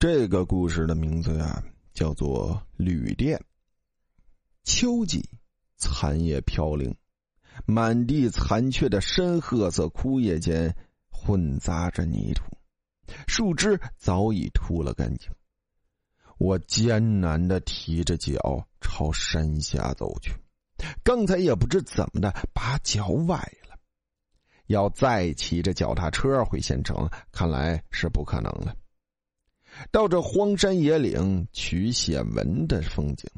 这个故事的名字呀，叫做《旅店》。秋季，残叶飘零，满地残缺的深褐色枯叶间混杂着泥土，树枝早已秃了干净。我艰难的提着脚朝山下走去，刚才也不知怎么的把脚崴了，要再骑着脚踏车回县城，看来是不可能了。到这荒山野岭取写文的风景，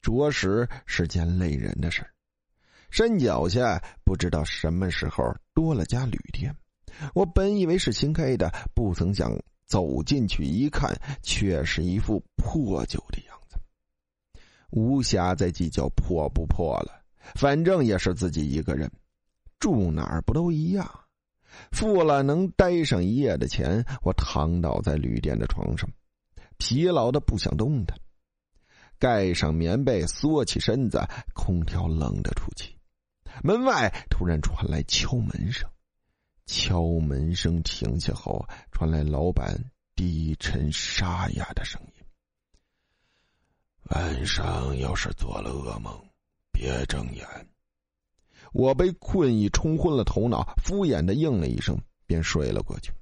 着实是件累人的事山脚下不知道什么时候多了家旅店，我本以为是新开的，不曾想走进去一看，却是一副破旧的样子。无暇再计较破不破了，反正也是自己一个人，住哪儿不都一样。付了能待上一夜的钱，我躺倒在旅店的床上，疲劳的不想动弹，盖上棉被，缩起身子，空调冷得出奇。门外突然传来敲门声，敲门声停下后，传来老板低沉沙哑的声音：“晚上要是做了噩梦，别睁眼。”我被困意冲昏了头脑，敷衍的应了一声，便睡了过去。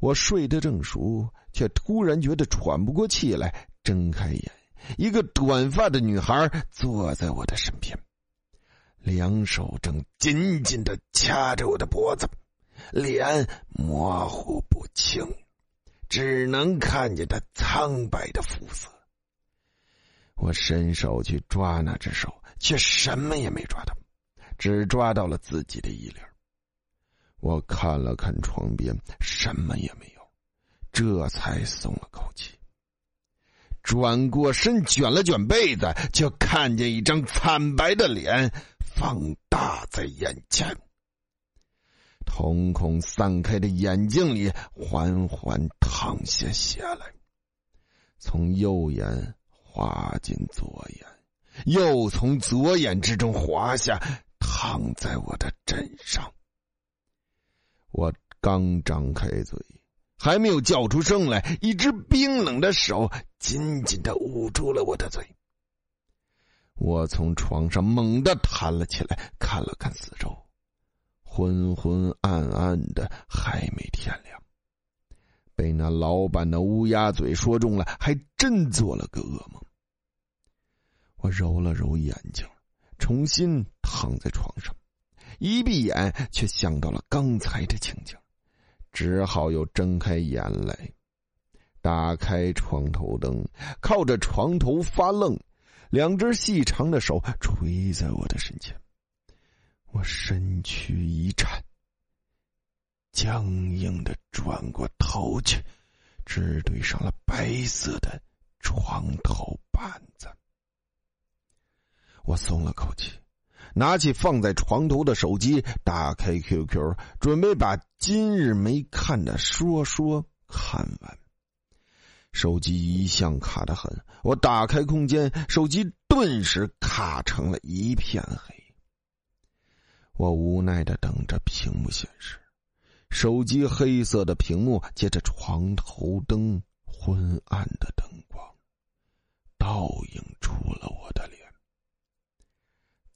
我睡得正熟，却突然觉得喘不过气来，睁开眼，一个短发的女孩坐在我的身边，两手正紧紧的掐着我的脖子，脸模糊不清，只能看见她苍白的肤色。我伸手去抓那只手，却什么也没抓到。只抓到了自己的衣领。我看了看床边，什么也没有，这才松了口气。转过身，卷了卷被子，就看见一张惨白的脸放大在眼前。瞳孔散开的眼睛里缓缓淌下血来，从右眼滑进左眼，又从左眼之中滑下。躺在我的枕上，我刚张开嘴，还没有叫出声来，一只冰冷的手紧紧的捂住了我的嘴。我从床上猛地弹了起来，看了看四周，昏昏暗暗的，还没天亮。被那老板的乌鸦嘴说中了，还真做了个噩梦。我揉了揉眼睛。重新躺在床上，一闭眼却想到了刚才的情景，只好又睁开眼来，打开床头灯，靠着床头发愣，两只细长的手垂在我的身前，我身躯一颤，僵硬的转过头去，只对上了白色的床头板子。我松了口气，拿起放在床头的手机，打开 QQ，准备把今日没看的说说看完。手机一向卡的很，我打开空间，手机顿时卡成了一片黑。我无奈的等着屏幕显示，手机黑色的屏幕接着床头灯昏暗的灯光，倒映出了我。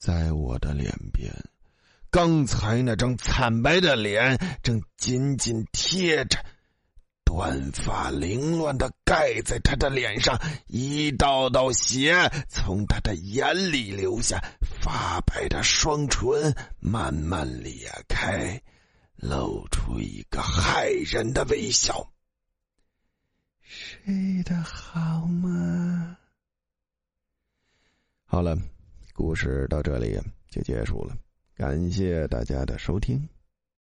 在我的脸边，刚才那张惨白的脸正紧紧贴着，短发凌乱的盖在他的脸上，一道道血从他的眼里流下，发白的双唇慢慢裂开，露出一个骇人的微笑。睡得好吗？好了。故事到这里就结束了，感谢大家的收听。